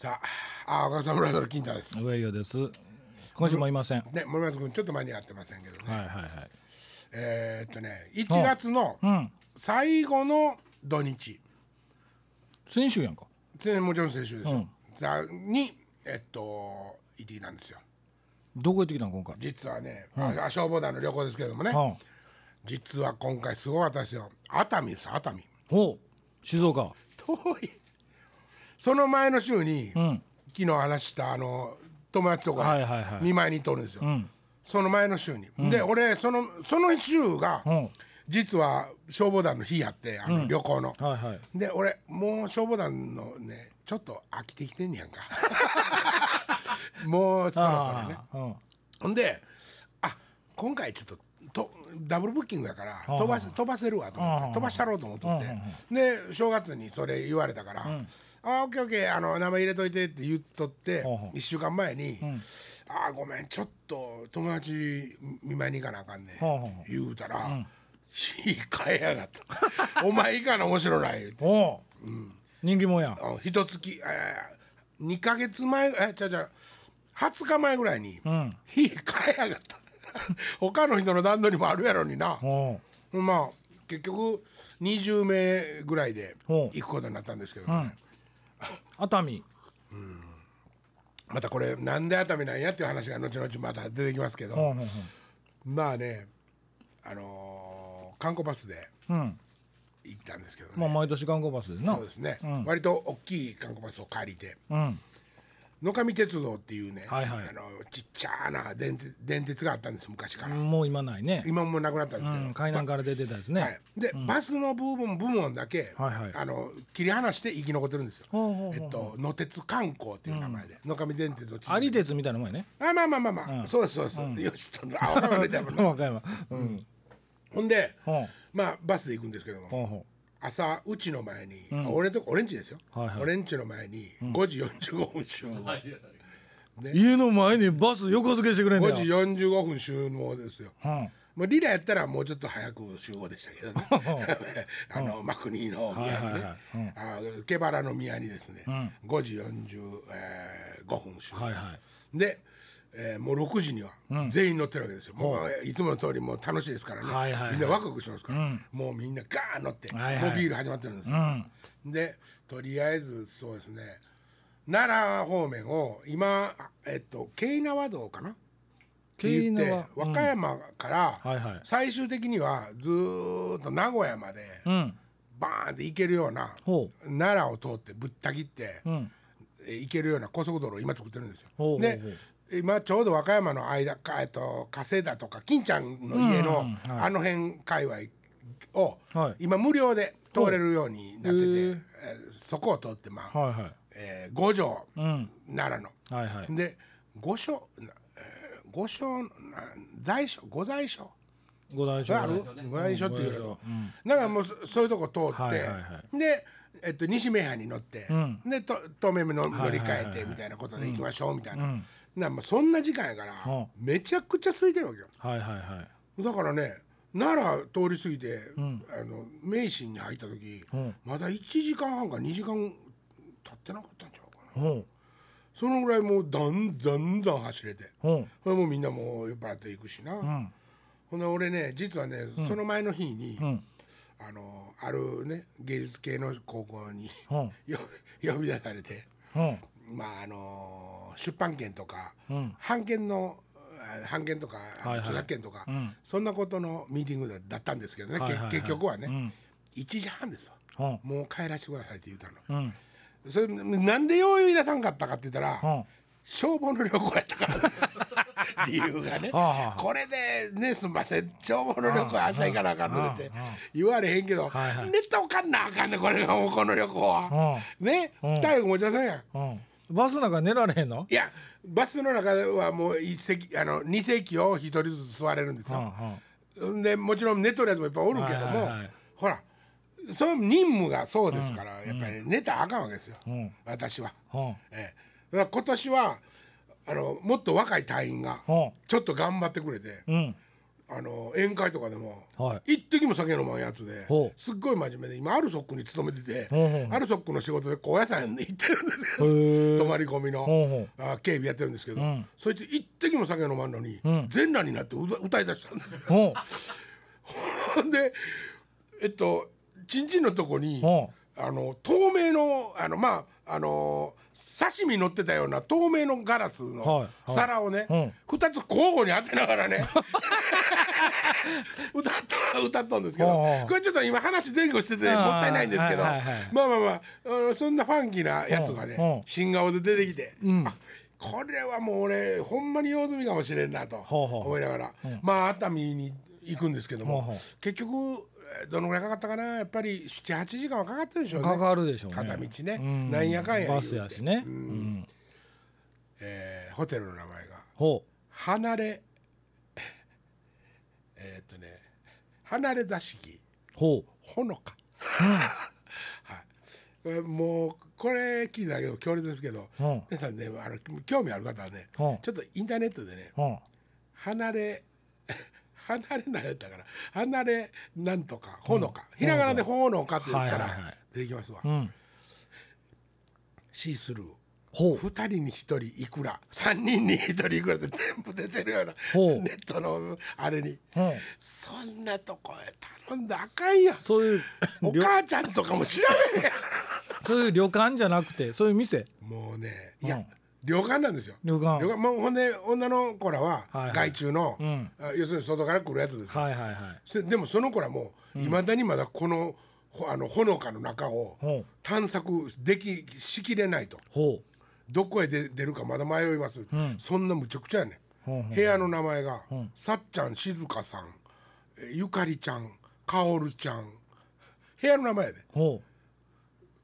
さあ、あ、赤さ村の金太です。上与です今週もいません、ね、森松君ちょっと間に合ってませんけどね。はいはいはいえーっとね、1月のうん最後の土日、先週やんかねもちろん先週ですよ。うんさにえっと行ってきたんですよ。どこ行ってきたん今回？実はね、あ消防団の旅行ですけどもね、は実は今回すごかったですよ。熱海です熱海。ほう静岡遠い。その前の週に、うん。昨日話したあの友達とか見舞いに行っとるんですよ。ん。その前の週に。で俺そのその週が、うん。実は消防団の日やってあの、旅行の。はいはい。で俺もう消防団のねちょっと飽きてきてんねやんか。もうそろそろね。ほんであ今回ちょっととダブルブッキングやから飛ばせ飛ばせるわと思って飛ばしたろうと思っとって。で正月にそれ言われたから「あオッケーオッケーあの名前入れといて」って言っとってほうほう。1週間前に「あーごめんちょっと友達見舞いに行かなあかんねんほうほうほ」言うたら「火変えやがった」「お前以下の面白ない」言うて。人気者やあ一月えー、2か月前えじゃじゃ20日前ぐらいにん。火変えやがった。他の人の段取りもあるやろにな。おう。まあ結局20名ぐらいでほう。行くことになったんですけど、ね熱海。またこれなんで熱海なんやっていう話が後々また出てきますけど、ほうほうほまあねあのー観光バスでううん。行ったんですけどね、まあ毎年観光バスでな。そうですね、割と大きい観光バスを借りて。うん野上鉄道っていうね、はいはい。あのちっちゃな電鉄電鉄があったんです昔から、もう今ないね。今もうなくなったんですけど、うん海南から出てたですね、はい、で、バスの部分部門だけ、はいはい。あの切り離して生き残ってるんですよ。ほうほうほうえっと野鉄観光っていう名前で、野上電鉄を有鉄みたいなもんやね。あまあまあまあまあ、そうですそうです、よしとあ分かるね和歌山うん。ほんでまあバスで行くんですけども、朝うちの前に、あ俺と俺んちですよ、はいはい。俺んちの前に5時45分集合、う家の前にバス横付けしてくれんだ5よ時45分集合ですよ。うん。もうリラやったらもうちょっと早く集合でしたけどね。あのマクニーの宮にね、はいはいはい。うん。あ毛原の宮にですね、5時45、えー5分集合、はいはで、えーもう6時には全員乗ってるわけですよ、もういつもの通りもう楽しいですからね、みんなワクワクしてますから、もうみんなガーン乗って、もうビール始まってるんですよ、うん。でとりあえずそうですね。奈良方面を今えっと京奈和道かな？って言って京奈和和歌山から最終的にはずーっと名古屋までうん。バーンって行けるようなほ奈良を通ってぶった切って行けるような高速道路を今作ってるんですよ。で今ちょうど和歌山の間か、えっと、加世田とか金ちゃんの家の、あの辺界隈を、はい。今無料で通れるようになってて、えーそこを通ってまあ、はいはい。えー五条、うん。奈良の。はいはい。で五所、なえー五所な在所五在所。五大将がある？五在所っていうのだからもうそそういうとこ通って、はいはいはで、えっと、西名阪に乗って、ん。でと東名の乗り換えてみたいなことで行きましょうみたいな、んなもうそんな時間やから、うん。めちゃくちゃ空いてるわけよ。はいはいはい。だからね奈良通り過ぎて、あの名神に入った時、ん。まだ1時間半か2時間経ってなかったんちゃうかな。ほうそのぐらいもうだんざんざん走れて。ほうこれもうみんなもう酔っ払っていくしな、ん。ほんで俺ね実はね、その前の日に、ん。あのあるね芸術系の高校に 呼び出されて。まああの出版権とか、ん。版権のあ版権とか著作権とか、ん。そんなことのミーティングだだったんですけどね、結局はね、ん。1時半ですわほもう帰らせてくださいって言ったの、それなんでよう言い出さんかったかって言ったら、ほ消防の旅行やったから。理由がね。これでねすんません。消防の旅行明日行かなあかんのでって言われへんけどはいはい。ネかんなあかんねこれがもうこの旅行は。ね。二人持ち出さんやんバスなんか寝られへんの？いやバスの中ではもう一席あの2席を一人ずつ座れるんですうんようん。でもちろん寝とるやつもいっぱいおるけどもはいはいはい。ほらその任務がそうですからやっぱり寝たらあかんわけですよ。ん。私は。うん。ええ、だから今年はあのもっと若い隊員がうん。ちょっと頑張ってくれてうんあの宴会とかでも、は一滴も酒飲まんやつですっごい真面目で今アルソックに勤めてて、アルソックの仕事で高野山に行ってるんですよ。泊まり込みの。ほあ警備やってるんですけど、ん。そいつ一滴も酒飲まんのに、ん。全裸になって歌歌い出したんですよ。ほほんでえっとちんちんのとこに、あの透明のあのまああの刺身乗ってたような透明のガラスはいのはい。皿をね、うん。二つ交互に当てながらね 歌った歌っとんですけどこれちょっと今話前後しててもったいないんですけどはいはいはい。まあまあまああのそんなファンキーなやつがね新顔で出てきて、ん。あこれはもう俺ほんまに用済みかもしれんなとほうほう思いながら、まあ熱海に行くんですけどもほうほう。結局えーどのぐらいかかったかな？やっぱり78時間はかかってるでしょうね。かかるでしょうね。片道ね、うん。なんやかんや言うて。バスやしね、えーホテルの名前がほ離れえーっとね離れ座敷。う。ほほのか、はい。もうこれ聞いたけど強烈ですけど、皆さんねあの興味ある方はね、う。んちょっとインターネットでねう。ん離れ 離れなんやったから離れなんとかほのか、ひらがなでほのかって言ったら出てきますわ、うん。シースルー2人に1人いくら3人に1人いくらって全部出てるようなネットのあれに。う。んそんなとこへ頼んだらあかんやんそういう お旅母ちゃんとかも調べへんや そういう旅館じゃなくてそういう店。んもうねいや、うん。旅館なんですよ。旅館。旅館。もうほんで女の子らははいはい。外注の、うん。あ要するに外から来るやつですよ、はいはいはい。せでもその子らもいまだにまだこのほあのほのかの中を探索できしきれないと。ほどこへ出出るかまだ迷います、ん。そんなむちゃくちゃやねうほう。部屋の名前が、んさっちゃん静香さんえゆかりちゃんかおるちゃん。部屋の名前やで。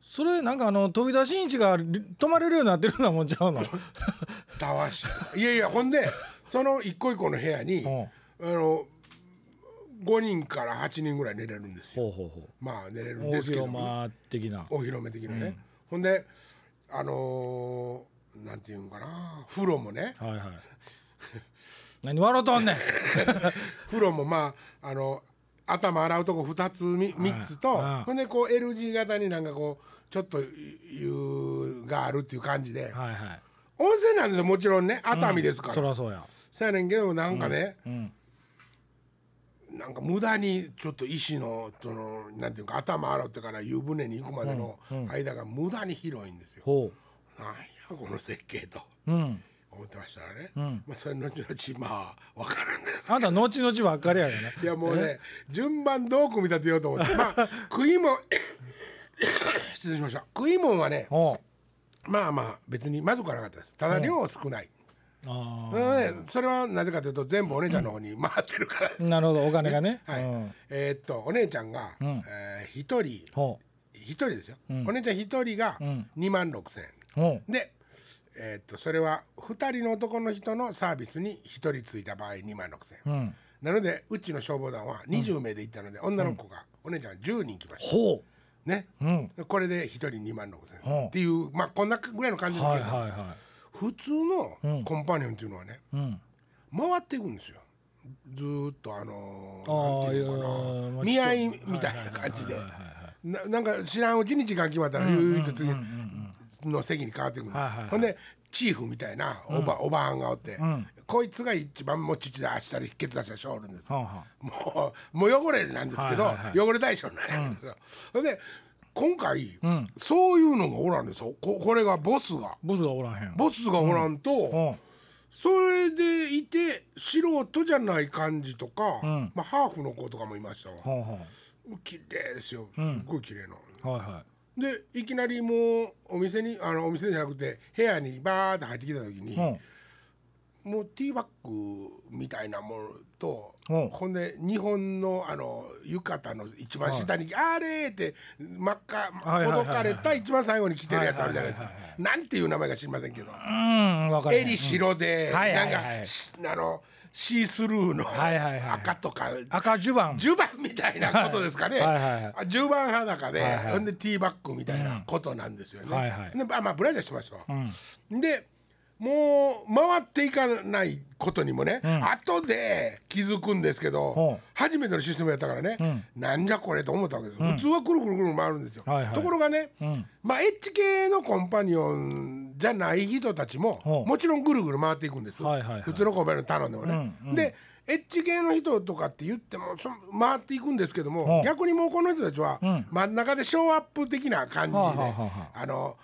それなんかあの飛び出しんちがり泊まれるようになってるようなもんちゃうの？たわし。いやいやほんでその一個一個の部屋に、ほあの5人から8人ぐらい寝れるんですよ。まあ寝れるうん大ですけど広間的な。お披露目的なね、ほんであのーなんていうんかな。風呂もね。はいはい。何笑うとんねん。風呂もまああの頭洗うとこ2つみ3つとはいほんでこう L 字型になんかこうちょっと湯があるっていう感じで。はいはい。温泉なんですよもちろんね。熱海ですから、そらそうや。そうやねんけどなんかね、うんなんか無駄にちょっと石のそのなんていうか頭洗ってから湯船に行くまでの間が無駄に広いんですよ。ほなんやこの設計とううん思ってましたらね、ん。まあそれ後々まあ分かるんですあんた後々ばっかりやがな。いやもうね順番どう組み立てようと思ってまあ食いもん 失礼しました。食いもんはねほまあまあ別にまずくはなかったです。ただ量少ない、うあうん。ねそれはなぜかというと全部お姉ちゃんの方に回ってるから、あなるほど。お金がね。はい。うん。えーっとお姉ちゃんが、ん。えー一人。ほ一人ですよ、お姉ちゃん一人がん。2万6千円、で、えーっとそれは2人の男の人のサービスに1人ついた場合2万6千円、なのでうちの消防団は20名で行ったので、女の子が、お姉ちゃんが10人来ました。ほね、ううん。これで1人2万6千うん円っていうまあこんなぐらいの感じですはいはいは普通のコンパニオンっていうのはね回っていくんですよ。ずーっとあのーていうのかな見合いみたいな感じで。ななんか知らんうちに時間決まったらゆいと次の席に変わっていくんほんでチーフみたいなおば,、おばはんがおって、ん。こいつが一番もう父で足したり血出した人おるんですもうもう汚れなんですけど、汚れ対象なんですよ、ほんで今回、ん。そういうのがおらんですよここれがボスが。ボスがおらへん。ボスがおらんと、うん。それでいて素人じゃない感じとか、ん。まあ、ハーフの子とかもいましたわ。ほうほ綺麗ですよ。すっごい綺麗な、うはいはでいきなりもうお店にあのお店じゃなくて部屋にバーって入ってきた時に、いうんもうティーバッグみたいなものと、うん。ほんで日本のあの浴衣の一番下に「あれ!」って真っ赤ほどかれた一番最後に着てるやつあるじゃないですか。なんていう名前か知りませんけど。うんわかる。襟白で、なんかしあのシースルーの赤とか赤襦袢。10番みたいなことですかね。はいはいはい。あ10番裸で、ほんでティーバッグみたいなことなんですよね。であまあブラジャーしてましたわ。でもう回っていかないことにもね、ん。後で気づくんですけど、初めてのシステムやったからね、ん。なんじゃこれと思ったわけです、普通はくるくるくる回るんですよ、はいはい。ところがね、ん。まあエッジ系のコンパニオンじゃない人たちももちろんぐるぐる回っていくんです、はいはいはい。普通のコンパニオン頼んでもね、うんうん。でエッジ系の人とかって言ってもそ回っていくんですけども、逆にもうこの人たちはん。真ん中でショーアップ的な感じで、はあはあはあの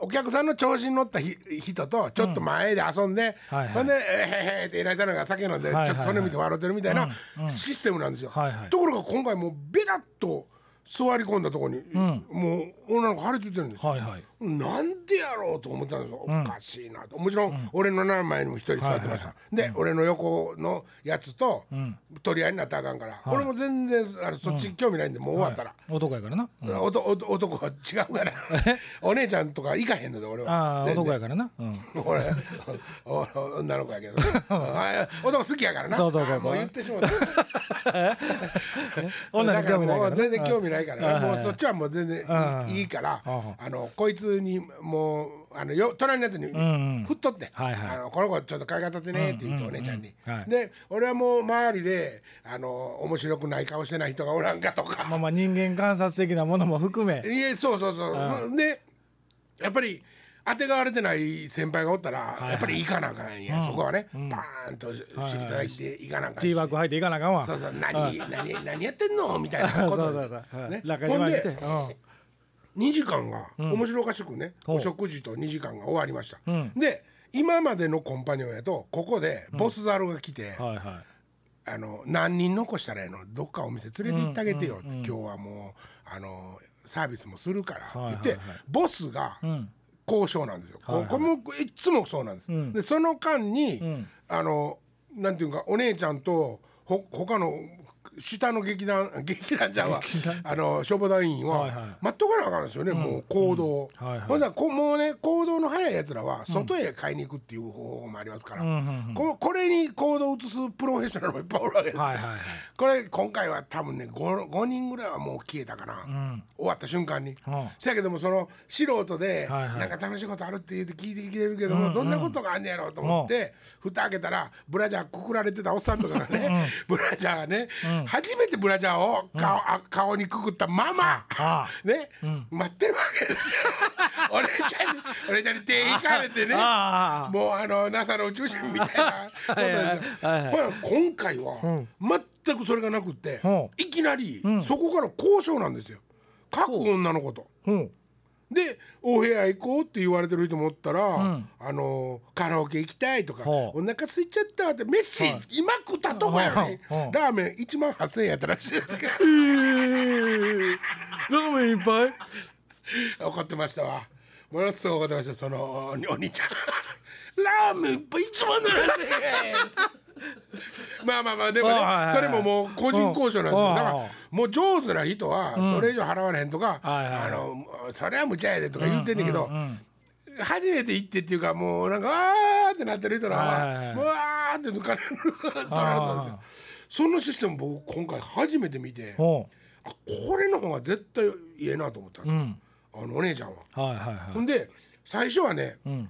お客さんの調子に乗ったひ人とちょっと前で遊んで、はいはい。ほんで「えへへ」って偉いさんが酒飲んでちょっとそれ見て笑ってるみたいなシステムなんですよ。はいはい。ところが今回もうベタッと座り込んだところに、もう女の子張り付いてるんですよ。はいはい。なんでやろうと思ったんですよ、おかしいなと。もちろん俺の斜め前にも一人座ってました、で、俺の横のやつと取り合いになったらあかんから、俺も全然あのそっち興味ないんでもう終わったら、男やからな、男は違うから。お姉ちゃんとか行かへんので俺は。男やからな、うん、俺お女の子やけど。あ男好きやからな。そうそうそうそう。言ってしまった。女に興味ないからな。だもう全然興味ないからね。もうそっちはもう全然いいいいからああ。のこいつにもうあのよ隣のやつにん振っとって、はいはい。あのこの子ちょっと買い方ってねって言ってお姉ちゃんに、で俺はもう周りであの面白くない顔してない人がおらんかとか。まあまあ人間観察的なものも含め。いえそうそうそう。でやっぱり当てがわれてない先輩がおったら、やっぱり行かなあかんや、そこはね、バーンと尻叩いて行かなあかんし、ティーバッグ入っていかなあかんわそうそう。何何何やってんのみたいなこそう。そとう。そう、はいね中島に来て、2時間が面白おかしくね、お食事と2時間が終わりました、ん。で今までのコンパニオンやとここでボスザルが来て、はいはあの何人残したらええの？どっかお店連れて行ってあげてよ。って、今日はもうあのサービスもするから。って言って、ボスが交渉なんですよ、ここもいつもそうなんです、ん。でその間に、ん。あのなんていうかお姉ちゃんとほ他の下の劇団 劇団ちゃんはあの消防団員は、はいはい。待っとかなあかんですよね、もう行動、はいはい。ほんならこもうね行動の早いやつらは外へ買いに行くっていう方法もありますから、うんうんうん。ここれに行動を移すプロフェッショナルもいっぱいおるわけです。よ、はいはいはい。これ今回は多分ね 5, 5人ぐらいはもう消えたかな、ん。終わった瞬間に、うん。せやけどもその素人で、はいはい。なんか楽しいことあるって言って聞いてきてるけども、どんなことがあんねやろうと思って、蓋開けたらブラジャーくくられてたおっさんとかがね、ブラジャーがね、初めてブラジャーを顔,、あ顔にくくったまま、あ ね、待ってるわけですよ。お姉ちゃんにお姉ちゃんに手引かれてね。もうあの NASA の宇宙人みたいなことですよ。今回は全くそれがなくって、うん。いきなりそこから交渉なんですよ。各女の子と。うんでお部屋行こうって言われてる人もおったら、あのカラオケ行きたいとかお腹空いちゃったって飯、今食ったとこやのに、ほう。ラーメン1万8,000円やったらしいですけど。えー、ラーメンいっぱい？怒ってましたわ。ものすごい怒ってましたそのおお兄ちゃん。ラーメンいっぱい1万7,000円 まあまあまあでもねそれももう個人交渉なんですうん。よだからもう上手な人はそれ以上払われへんとか、あのそれは無茶やでとか言ってんねんけど、初めて行ってっていうかもうなんかあーってなってる人らは、うわーって抜かれる取られたんですよ。そのシステム僕今回初めて見てこれの方が絶対いいなと思ったんですよ、ううん。あのお姉ちゃんは。ほんで最初はね、ん。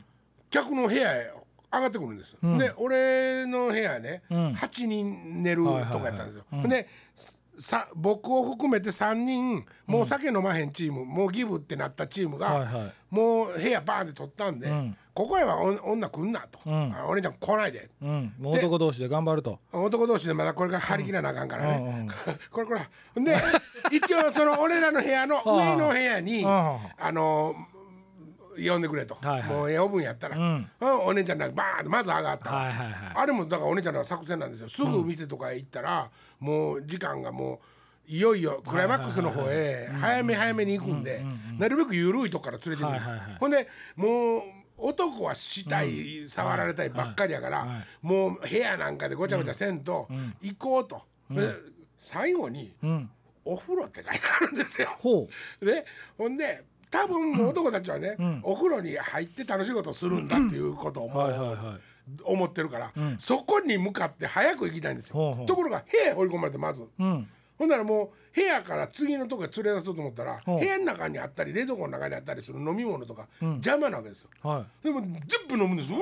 客の部屋へ上がってくるんです、で俺の部屋ね、ん。8人寝るとはいはいはいこやったん。ですよ、でさ僕を含めて3人もう酒飲まへんチーム、もうギブってなったチームが、はいはい。もう部屋バーンって取ったんで、ん。ここへはお女来んなと、ん。あお姉ちゃん来ないで。いうん。もう男同士で頑張ると。男同士でまだこれから張り切らなあかんからね、うんうん。これこれ。で一応その俺らの部屋の上の部屋にうん。あの呼んでくれと、はいはい。もう呼ぶんやったら、ん。うんお姉ちゃんがバーンとまず上がったわ、はいはいはい。あれもだからお姉ちゃんの作戦なんですよ。すぐ店とかへ行ったら、もう時間がもういよいよクライマックスの方へ早め早めに行くんで、なるべく緩いとこから連れてくる。んです、はいはいはい。ほんでもう男はしたい、触られたいばっかりやから、もう部屋なんかでごちゃごちゃせんと、行こうと、で最後にうん。お風呂って書いてあるんですよ。ほでほんで多分男たちはね、お風呂に入って楽しいことをするんだっていうことを思ってるから、そこに向かって早く行きたいんですよ。ところが部屋へ放り込まれてまず。うんほんならもう部屋から次のとこへ連れ出そうと思ったら部屋の中にあったり冷蔵庫の中にあったりする飲み物とか邪魔なわけですよ。はでも全部飲むんです。うわ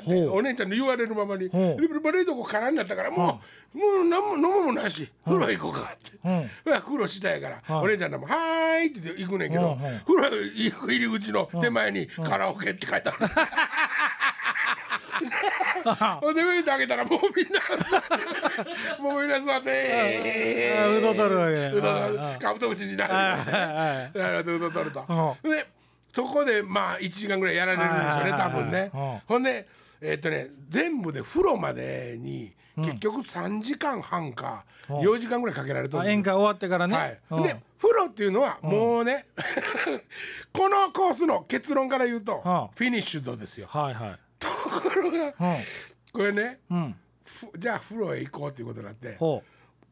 ーってお姉ちゃんの言われるままに冷蔵庫空になったからもうもう何も飲むもんないし風呂行こうかって。うん。風呂したやから、はい。お姉ちゃんらも「はーい」って行くねんけど、風呂入り口の手前に「カラオケ」って書いてある。ほんで上に開けたらもうみんなもうみんな座ってうど取るわけうどはい取るカブトムシになるなるほどうど取るとでそこでまあ1時間ぐらいやられるんでしょうね多分ねほんでえっとね全部で風呂までに結局3時間半か4時間ぐらいかけられとるんです宴会終わってからね、で風呂っていうのはもうね、このコースの結論から言うと、フィニッシュドですよ。はいはいろが。これね。じゃあ風呂へ行こうっていうことになって。ほ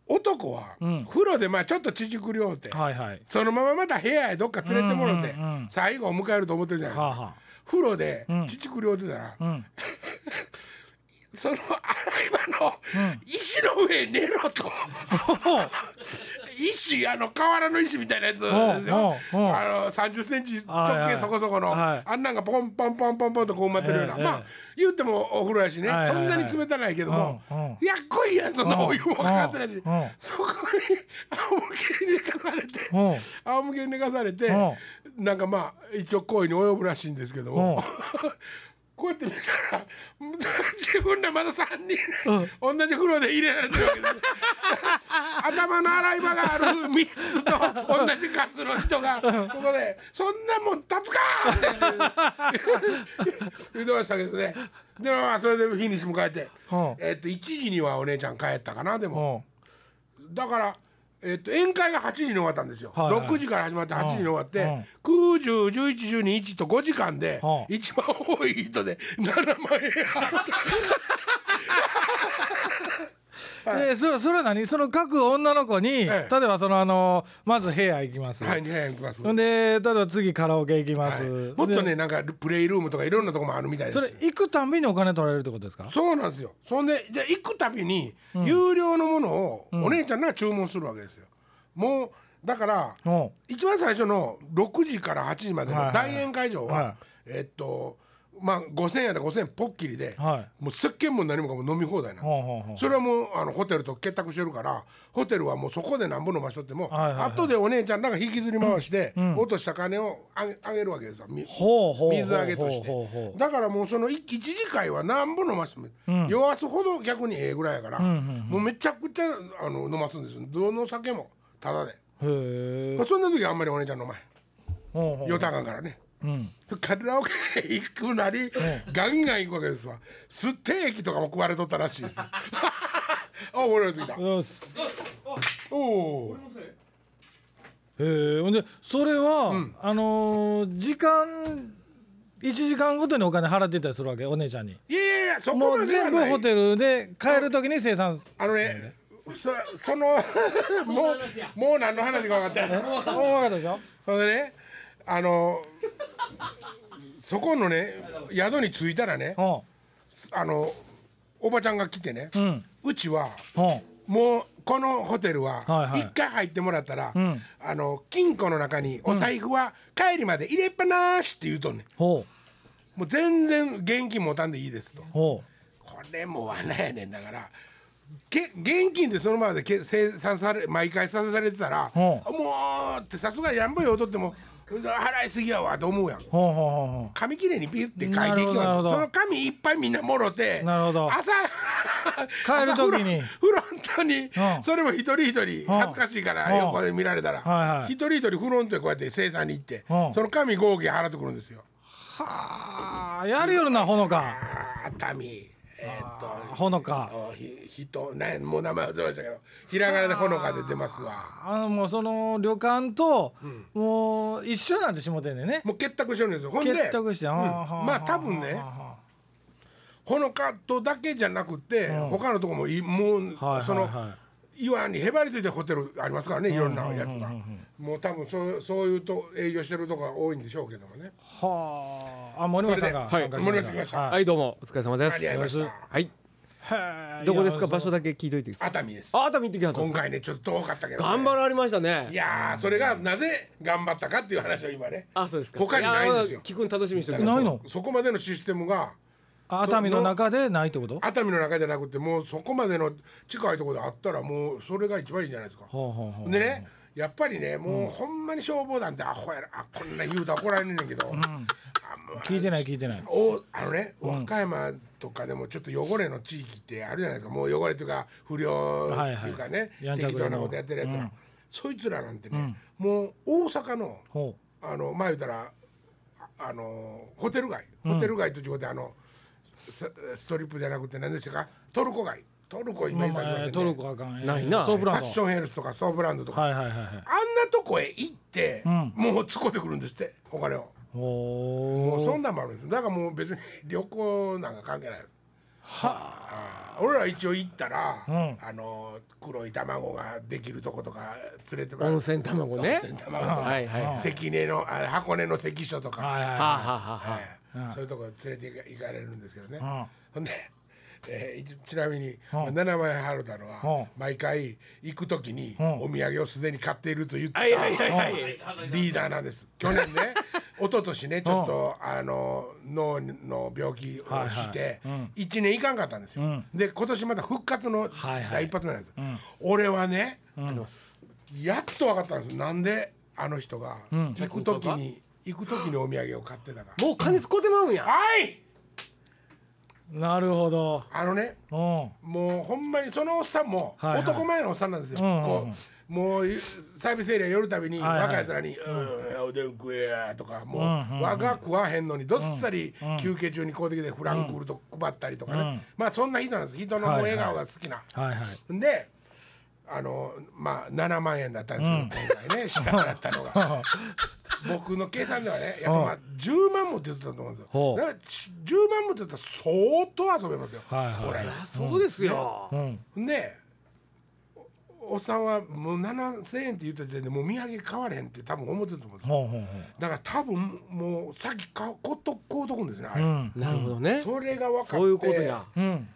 男はん。風呂でまあちょっと乳くりょうて、うはいはい。そのまままた部屋へどっか連れてもろて、最後を迎えると思ってるじゃないですか。風呂でん。乳くりょうてたら、その洗い場の石の上へ寝ろと。石あの瓦の石みたいなやつ。あの三十センチ直径そこそこの、はい。あんなんがポンポンポンポンポンとこう埋まってるような、ええまあ言ってもお風呂やしね、そんなに冷たないけども、やっこいやんそんなお湯もかかってない。し、そこに仰向けに寝かされて、うん。仰向けに寝かされて、うなんかまあ一応行為に及ぶらしいんですけども、こうやって見たら自分らまだ3人、同じ風呂で入れられてる。わけです頭の洗い場がある3つと同じ数の人がここで「そんなもん立つか!」って 言ってましたけどね。でもまあそれでフィニッシュ迎えて、うん。えっと1時にはお姉ちゃん帰ったかなでも。うん。だから、えっと宴会が8時に終わったんですよ、はいはい。6時から始まって8時に終わって、うん。9、10、11、12、1と5時間で、うん。一番多い人で7万円払ったでそれそれは何？その各女の子に、え例えばそのあのまず部屋行きます、はい2円行きます、で例えば次カラオケ行きます、はい。もっとでねなんかプレイルームとかいろんなとこもあるみたいです。それ行くたんびにお金取られるってことですか？そうなんですよ。そんでじゃあ行くたびに有料のものをお姉ちゃんが注文するわけですよ。もうだからう。ん一番最初の6時から8時までの大宴会場は、はい。えっとまあ5,000円やったら5,000円ポッキリで、はい。もう石鹸も何もかも飲み放題なんです。それはもうあのホテルと結託してるからホテルはもうそこでなんぼ飲ましとっても、はいはいはい後でお姉ちゃんらが引きずり回して、落とした金をあげあげるわけですよ。水揚げとして。だからもうその一一次会はなんぼ飲ましても、酔わすほど逆にええぐらいやから、もうめちゃくちゃあの飲ますんですよ。どの酒もただで、へえまあ、そんな時はあんまりお姉ちゃん飲まへん。ほうほう酔ったかんからね。うんカラオケ行くなり、ガンガン行くわけですわ。ステーキとかも食われとったらしいです。よ あ俺がついた。よしおおへえほんでそれは、あのー時間1時間ごとにお金払ってたりするわけ？お姉ちゃんに。いやいやいやそもうこまではない。全部ホテルで帰る時に生産あのねそそのもうもう何の話か分かったよ分かったでしょ？ほんでねあのそこのね宿に着いたらねうあのおばちゃんが来てね、ん。うちはんうん。もうこのホテルははいはい。一回入ってもらったら、ん。あの金庫の中にお財布は帰りまで入れっぱなしって言うとんねん。ほもう全然現金持たんでいいですと。これも罠やねん。だからけ現金でそのままでけ生産され毎回させられてたら、う。んもうってさすがにやんぼようとっても払いすぎやわと思うやん。うほうほうほう。ほ紙切れにピュって書いていきなるその紙いっぱいみんなもろてなるほど。朝帰る時に。朝フロフロントに、うん。それも一人一人恥ずかしいからうん。横で見られたら、はいはい。一人一人フロントでこうやって生産に行って、うん。その紙合計払ってくるんですよ。うはあやるよるなほのか。あー民えーっとほのか。おひ人ねもう名前忘れましたけどひらがなでほのかで出ますわ。あのもうその旅館と、もう一緒なんてしもてんねんね。もう結託してるんですよ。ほんで結託して、うん。まあ多分ねほのかとだけじゃなくて、他のとこもいもう、はいはいはい。その岩にへばりついてホテルありますからねいろんなやつが、もう多分そうそういうと営業してるとこが多いんでしょうけどもね。はあ。あ森本さんがはい。森本来ました。はい。はいどうも。お疲れ様です。ありがとうございました。はい。どこですか？場所だけ聞いといて熱海です。あ熱海行ってきた今回ねちょっと遠かったけど、ね、頑張られましたね。いやーそれがなぜ頑張ったかっていう話を今ね。あそうですか。他にないんですよ。や聞くん楽しみにしておきます。ないの？そこまでのシステムがあ熱海の中でないってこと？熱海の中じゃなくてもうそこまでの近いところであったらもうそれが一番いいじゃないですか。ほうほうほうでねやっぱりねもうほんまに消防団ってアホやなあこんな言うと怒られんねんけど、う聞いてない聞いてない。おあのね和歌山とかでもちょっと汚れの地域ってあるじゃないですか。もう汚れっていうか不良っていうかね、はいはい。適当なことやってるやつら、そいつらなんてね、もう大阪のほあの前言ったらああのホテル街。ホテル街ということであのスストリップじゃなくて何でしたか？トルコ街。トルコトルね、コあかん。ないな。ソープランド。ファッションヘルスとかソープランドとか、はいはいはいはい。あんなとこへ行って、ん。もう使ってくるんですってお金を。もほうそんなんもあるんですだからもう別に旅行なんか関係ない。あ。俺ら一応行ったら、ん。あの黒い卵ができるとことか連れても温泉卵ね。温泉卵とか。はいはいはい。関根のあ箱根の関所とか、はいはいはあ、ははあはあはあ。はいそういうとこ連れて行かれるんですけどね、ん。ほんで、えーちなみに、うん。7万円払うたのは、うん。毎回行く時に、ん。お土産をすでに買っていると言ってた、はいはいはいはいリーダーなんです。去年ね 一昨年ねちょっと、あの脳の病気をして、はいはい。うん。1年いかんかったんですよ、うん。で今年また復活のはいはい。第一発目なんです、俺はね、やっと分かったんです。なんであの人が行く時に、行く時にお土産を買ってたか、もう金使うてまうんや。はい！なるほど。あのねうん。もうほんまにそのおっさんもはいはい。男前のおっさんなんですよ、うんうんうん。こうもうサービスエリア寄るたびにはいはい。若いやつらに「うんおでん食えや」とかもううんうんうん。我が食わへんのにどっさり休憩中にこうできてフランクフルト配ったりとかね、うん。まあそんな人なんです。人のもう笑顔が好きな。はいはい。であのまあ7万円だったんですけど、今回ね 下だったのが。僕の計算ではねやっぱまあ10万もって言ってたと思うんですよ。だから10万もって言ったら相当遊べますよ、はいはいそれあそうですよ。うん。でおおっさんはもう7,000円って言った時点でもう土産買われへんって多分思ってると思うんですよ。ほうほうほだから多分もう先買うこっとこうとくんですねあれ、ううん。なるほどね。それが分かってそういうことや。うん。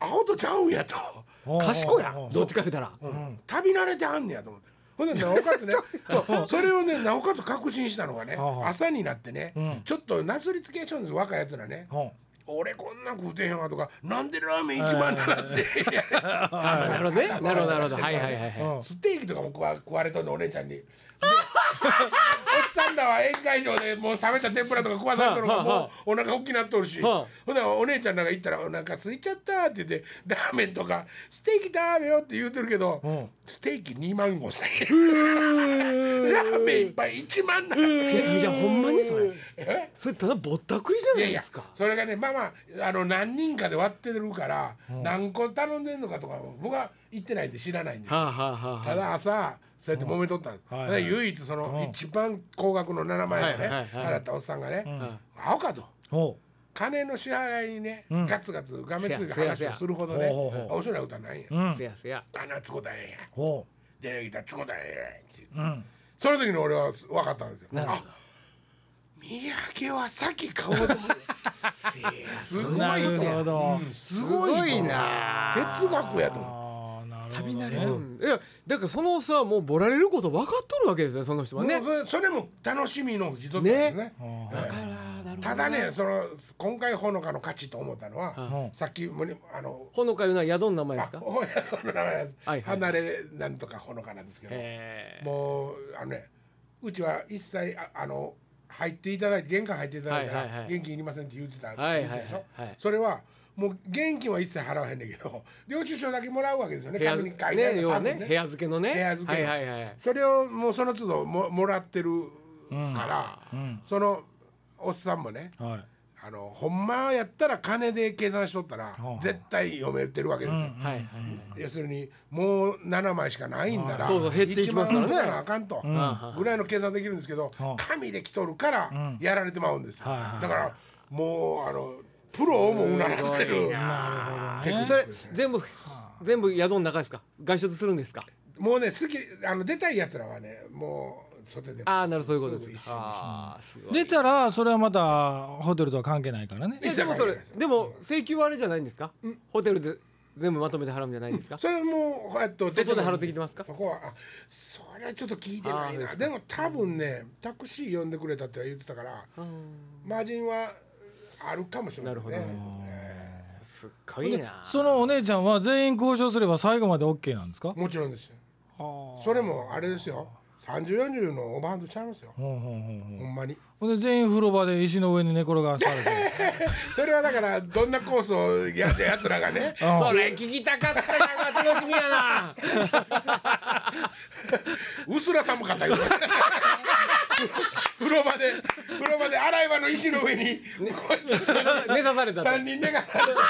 アホとちゃうんやと、賢いやどっちか言うたら。うん。旅慣れてはんねやと思って。ほんでなおかつね そうそれをねなおかつ確信したのがね朝になってね、ん。ちょっとなすりつけしょんです若いやつらねほ俺こんなん食うてへんわとかなんでラーメン1万7000円やねん。なるほどね。なるほどなるほど。はいはいはいはい。うん。ステーキとかも食わ食われとんのお姉ちゃんに。さんらは宴会場でもう冷めた天ぷらとか食わされとるのがもうお腹大きなっとるし、はあ。ほんでお姉ちゃんなんか行ったら「お腹空いちゃった」って言って「ラーメンとかステーキ食べよ」って言うてるけど、ん。ステーキ2万5千円。ラーメン一杯1万7いやいやほんまにそれ？え？それただぼったくりじゃないですか。それがねまあまああの何人かで割ってるから、何個頼んでんのかとか僕は行ってないんで知らないんです。はあはあはあ。ただ朝そうやって揉めとったん。です、はいはい。で唯一その一番高額の7万円をね、はいはいはい払ったおっさんがね「アホか」と。ほ金の支払いにね、ガツガツがめつい話をするほどね面白いことはないんや、ううん。せやせや。金つこたらええやん。ほ出てきたらつこたらええやんってううん。その時に俺は分かったんですよ。あ土産は先買おうと思って すごいとほど。すごいな。哲学やと思あーなるほど旅ね慣れと。ん。いやだからそのさもうボラれること分かっとるわけですよその人はう、ね。もうそれも楽しみの一つなんですねだからなるほどただねその今回ほのかの価値と思ったのは、うん。さっきもにあのほのかいうのは宿の名前ですか？あほのかの名前です、はいはい。離れなんとかほのかなんですけどへもうあのねうちは一切ああの入っていただいて玄関入っていただいたら、はいはいはい。現金いりませんって言ってた、はいはいはい言ってたでしょ？はいそれはもう現金は一切払わへんねんけど 領収書だけもらうわけですよね。部屋紙に書いてあるねね。多分部屋付けのね。部屋付けの。はいはいはい。それをもうその都度ももらってるから、うん。そのおっさんもねはい。あのほんまやったら金で計算しとったら、はあ絶対読めてるわけですよ、はいはい要するにもう7枚しかないんならそうそう減っていきますからね。1万かなあかんと、ん。ぐらいの計算できるんですけど、はあ紙で来とるからやられてまうんですよ、はいはい。だからもうあのプロをもうならせる。なるほどね。それ全部全部宿の中ですか？外出するんですか？もうね好きあの出たいやつらはねもう袖でああなるそういうことですああすごい。出たらそれはまたホテルとは関係ないからね。えでもそれでも請求はあれじゃないんですか？ホテルで全部まとめて払うんじゃないんですか？それもえっと外で払ってきてますか？そこはあそれはちょっと聞いてないな。でも多分ねタクシー呼んでくれたって言ってたからマージンはあるかもしれないね。なるほど。えすっごいな。そのお姉ちゃんは全員交渉すれば最後まで OK なんですか？ーもちろんですよ。それもあれですよ。3040のおばはんとちゃいますよ。ほんほんほんほん。ほんまに。ほんで全員風呂場で石の上に寝転がされて それはだからどんなコースをやってやつらがね。それ聞きたかったな楽しみやな。うすら寒かったよ風呂場で風呂場で洗い場の石の上にこうやって寝さされたと三人寝がされて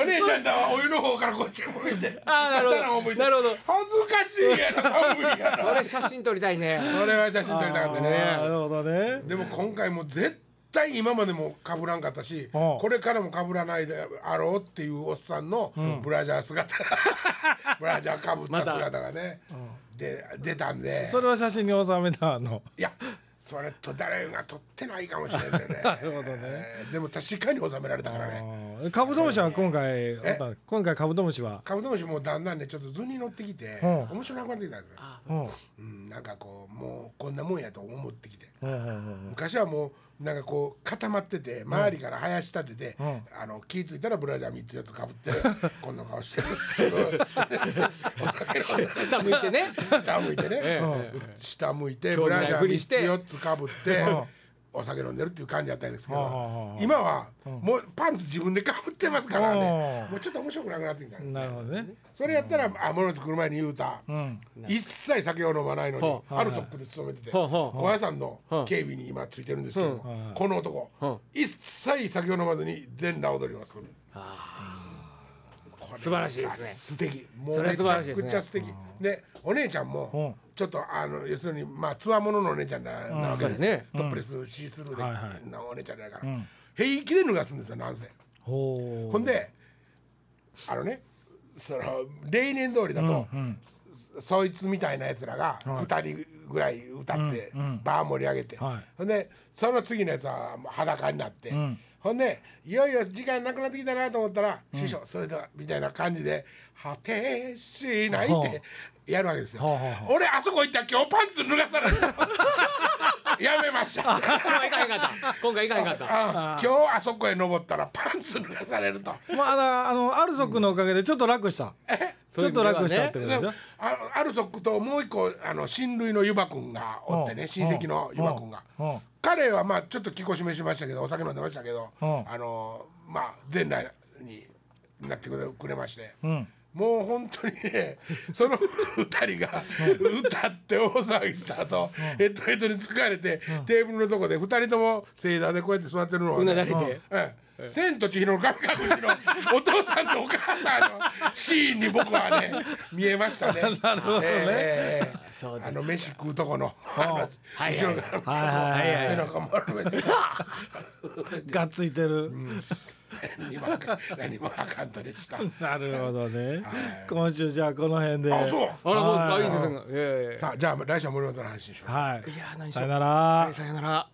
お姉ちゃんらはお湯の方からこっち向いてあーなるほど。なるほど。恥ずかしいやろ寒いやろそれ写真撮りたいね。それは写真撮りたかったなねるほどね。でも今回もう絶対今までも被らんかったしうん。これからも被らないであろうっていうおっさんのブラジャー姿ブラジャーかぶった姿がねで出たんで。それは写真に収めたの。いやそれと誰が撮ってないかもしれないね。なるほどね。えーでも確かに収められたからね。カブトムシは今回今回カブトムシは？カブトムシもだんだんねちょっと図に乗ってきてうん。面白くなってきたんですよ、うん。うん、なんかこうもうこんなもんやと思ってきて。昔はもうなんかこう固まってて周りから生やし立てて、うん。あの気付いたらブラジャー3つ4つかぶって こんな顔してる。下向いてね。下向いてね、え下向いてブラジャー3つふりして4つかぶってお酒飲んでるっていう感じだったんですけどはあ今はもうパンツ自分でかぶってますからね。うん。もうちょっと面白くなくなってきたんですなよるほどね。それやったらあ物作る前に言うた、うん。一切酒を飲まないのにはアルソックで勤めてて小屋さんのはあ警備に今ついてるんですけどう。んこの男はあ一切酒を飲まずに全裸踊りをする。素晴らしいですね。素敵。もそうれめちゃくちゃ素敵。でお姉ちゃんもちょっとあの要するにまあつわもののお姉ちゃんななわけですね。トップレスシースルーでなお姉ちゃんだから。ん。平気で脱がすんですよなんせほんであのねその例年通りだと、うんそそいつみたいなやつらが2人ぐらい歌って、バー盛り上げて、はい。ほんでその次のやつは裸になって、ん。ほんでいよいよ時間なくなってきたなと思ったら「師匠それでは」みたいな感じで「果てしない」はってやるわけですよ。はあはあはあ。俺あそこ行ったら今日パンツ脱がされた やめました。今回行かへんかった。今回行かへんかった。あ今日あそこへ登ったらパンツ脱がされると。まああのあのアルソックのおかげでちょっと楽した。ちょっと楽したってことでしょ？あアルソックともう一個あの親類のユバ君がおってねうん。親戚のユバ君が。うん。うん。彼はまあちょっと気こしめしましたけどお酒飲んでましたけどうん。あのまあ前来になってくれくれまして。うんもう本当にねその二人が歌って大騒ぎした後ヘッドヘッドに疲れてテーブルのとこで二人とも正座でこうやって座ってるのはうなだね千と千尋の神隠しの お父さんとお母さんのシーンに僕はね見えましたね。なるほどね。ええそうですあの飯食うとこの後ろから。背中丸めて。がっついてる何もあかん何もあかんとでした。なるほどね。今週じゃあこの辺で。あそう。あらそうですか。い。いですね。ええ。さあじゃあ来週は森本の話にしましょう。はい。いや何しよう。さよなら。はいさよなら